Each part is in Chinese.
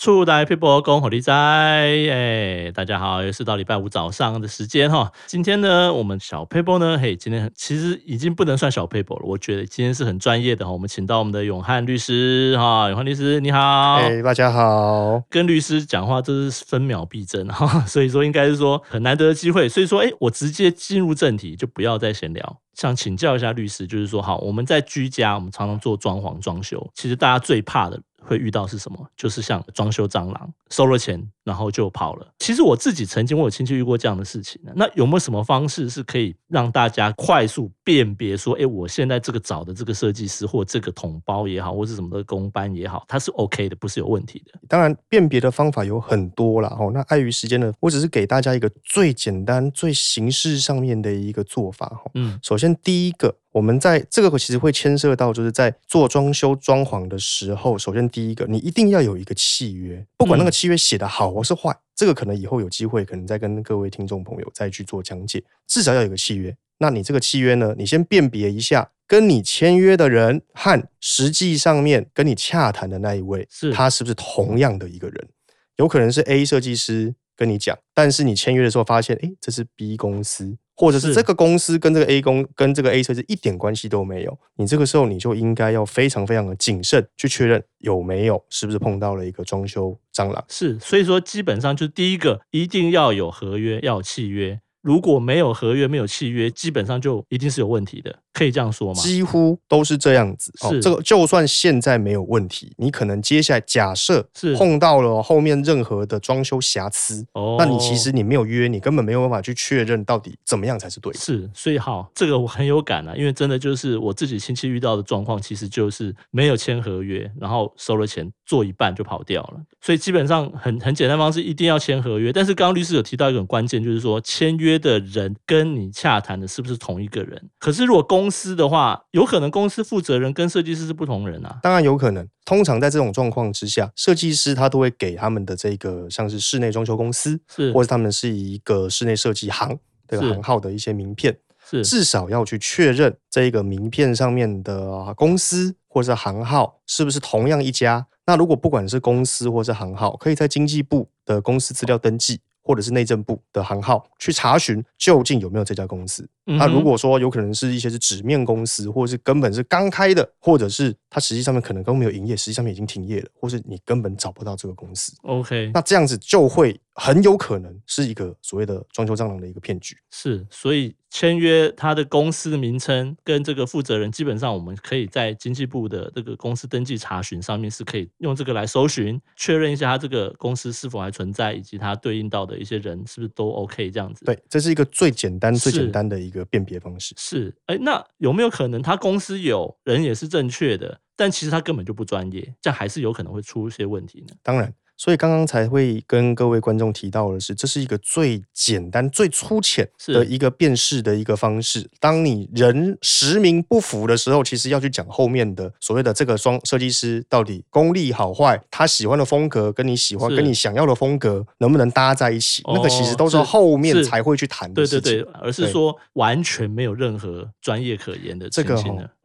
厝内撇步讲互你知，哎，大家好，又是到礼拜五早上的时间哈。今天呢，我们小撇步呢，嘿，今天其实已经不能算小撇步了，我觉得今天是很专业的哈。我们请到我们的永汉律师哈，永汉律师你好，哎，大家好。跟律师讲话这是分秒必争哈，所以说应该是说很难得的机会，所以说哎，我直接进入正题，就不要再闲聊。想请教一下律师，就是说，好，我们在居家，我们常常做装潢装修，其实大家最怕的。会遇到是什么？就是像装修蟑螂，收了钱然后就跑了。其实我自己曾经我有亲戚遇过这样的事情。那有没有什么方式是可以让大家快速辨别说，哎，我现在这个找的这个设计师或这个统包也好，或是什么的工班也好，它是 OK 的，不是有问题的。当然，辨别的方法有很多啦。哦，那碍于时间呢，我只是给大家一个最简单、最形式上面的一个做法。哈，嗯，首先第一个。我们在这个其实会牵涉到，就是在做装修装潢的时候，首先第一个，你一定要有一个契约，不管那个契约写的好或是坏，这个可能以后有机会，可能再跟各位听众朋友再去做讲解。至少要有一个契约。那你这个契约呢，你先辨别一下，跟你签约的人和实际上面跟你洽谈的那一位，是他是不是同样的一个人？有可能是 A 设计师跟你讲，但是你签约的时候发现，诶，这是 B 公司。或者是这个公司跟这个 A 公跟这个 A 车是一点关系都没有，你这个时候你就应该要非常非常的谨慎去确认有没有是不是碰到了一个装修蟑螂。是，所以说基本上就第一个一定要有合约，要有契约。如果没有合约、没有契约，基本上就一定是有问题的，可以这样说吗？几乎都是这样子。是、哦、这个，就算现在没有问题，你可能接下来假设是碰到了后面任何的装修瑕疵，哦，那你其实你没有约，你根本没有办法去确认到底怎么样才是对的。是，所以好，这个我很有感啊，因为真的就是我自己亲戚遇到的状况，其实就是没有签合约，然后收了钱做一半就跑掉了。所以基本上很很简单方式，一定要签合约。但是刚刚律师有提到一个很关键，就是说签约。的人跟你洽谈的是不是同一个人？可是如果公司的话，有可能公司负责人跟设计师是不同人啊。当然有可能。通常在这种状况之下，设计师他都会给他们的这个像是室内装修公司，是或者他们是一个室内设计行的行号的一些名片，是至少要去确认这个名片上面的公司或者是行号是不是同样一家。那如果不管是公司或是行号，可以在经济部的公司资料登记。或者是内政部的行号去查询究竟有没有这家公司。那、嗯啊、如果说有可能是一些是纸面公司，或者是根本是刚开的，或者是它实际上面可能都没有营业，实际上面已经停业了，或是你根本找不到这个公司。OK，那这样子就会很有可能是一个所谓的装修蟑螂的一个骗局。是，所以签约他的公司名称跟这个负责人，基本上我们可以在经济部的这个公司登记查询上面是可以用这个来搜寻，确认一下他这个公司是否还存在，以及他对应到的一些人是不是都 OK 这样子。对，这是一个最简单、最简单的一个。辨别方式是，哎，那有没有可能他公司有人也是正确的，但其实他根本就不专业，这样还是有可能会出一些问题呢？当然。所以刚刚才会跟各位观众提到的是，这是一个最简单、最粗浅的一个辨识的一个方式。当你人实名不符的时候，其实要去讲后面的所谓的这个双设计师到底功力好坏，他喜欢的风格跟你喜欢、跟你想要的风格能不能搭在一起，那个其实都是后面才会去谈的事情。对对对，而是说完全没有任何专业可言的这个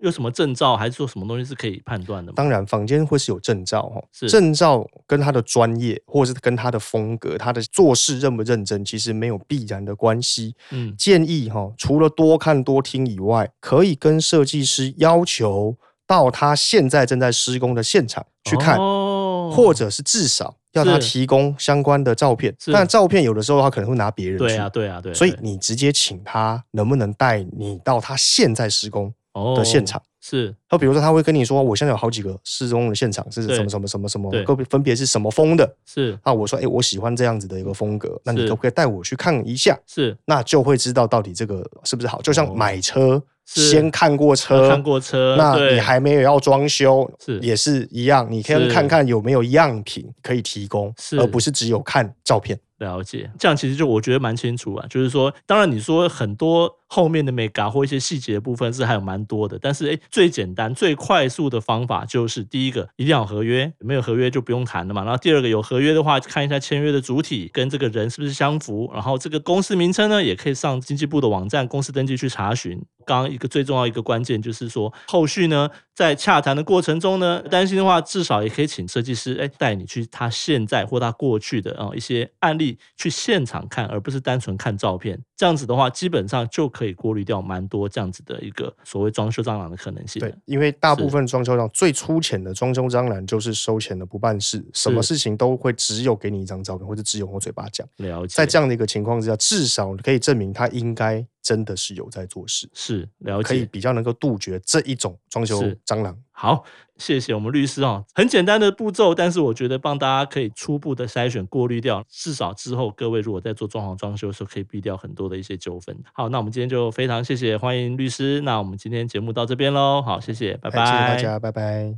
有什么证照还是说什么东西是可以判断的吗？当然，坊间会是有证照哈，证照跟他的专专业，或者是跟他的风格、他的做事认不认真，其实没有必然的关系。嗯，建议哈，除了多看多听以外，可以跟设计师要求到他现在正在施工的现场去看，哦、或者是至少要他提供相关的照片。但照片有的时候他可能会拿别人去，对啊，对啊，对。所以你直接请他能不能带你到他现在施工的现场？哦是，他比如说他会跟你说，我现在有好几个失踪的现场是什么什么什么什么，各分别是什么风的。是，那我说，哎，我喜欢这样子的一个风格，那你可不可以带我去看一下？是，那就会知道到底这个是不是好。就像买车，先看过车，看过车，那你还没有要装修，是。也是一样，你可以看看有没有样品可以提供，而不是只有看照片。了解，这样其实就我觉得蛮清楚啊。就是说，当然你说很多后面的眉角或一些细节部分是还有蛮多的，但是哎，最简单、最快速的方法就是第一个一定要有合约，没有合约就不用谈了嘛。然后第二个有合约的话，看一下签约的主体跟这个人是不是相符。然后这个公司名称呢，也可以上经济部的网站公司登记去查询。刚刚一个最重要一个关键就是说，后续呢，在洽谈的过程中呢，担心的话，至少也可以请设计师哎带你去他现在或他过去的啊一些案例去现场看，而不是单纯看照片。这样子的话，基本上就可以过滤掉蛮多这样子的一个所谓装修蟑螂的可能性。对，因为大部分装修蟑螂最粗浅的装修蟑螂就是收钱的不办事，什么事情都会只有给你一张照片，或者只有我嘴巴讲。了解。在这样的一个情况之下，至少可以证明他应该。真的是有在做事，是了解，可以比较能够杜绝这一种装修蟑螂。好，谢谢我们律师哦，很简单的步骤，但是我觉得帮大家可以初步的筛选过滤掉，至少之后各位如果在做装潢装修的时候，可以避掉很多的一些纠纷。好，那我们今天就非常谢谢欢迎律师，那我们今天节目到这边喽，好，谢谢，拜拜，谢谢大家，拜拜。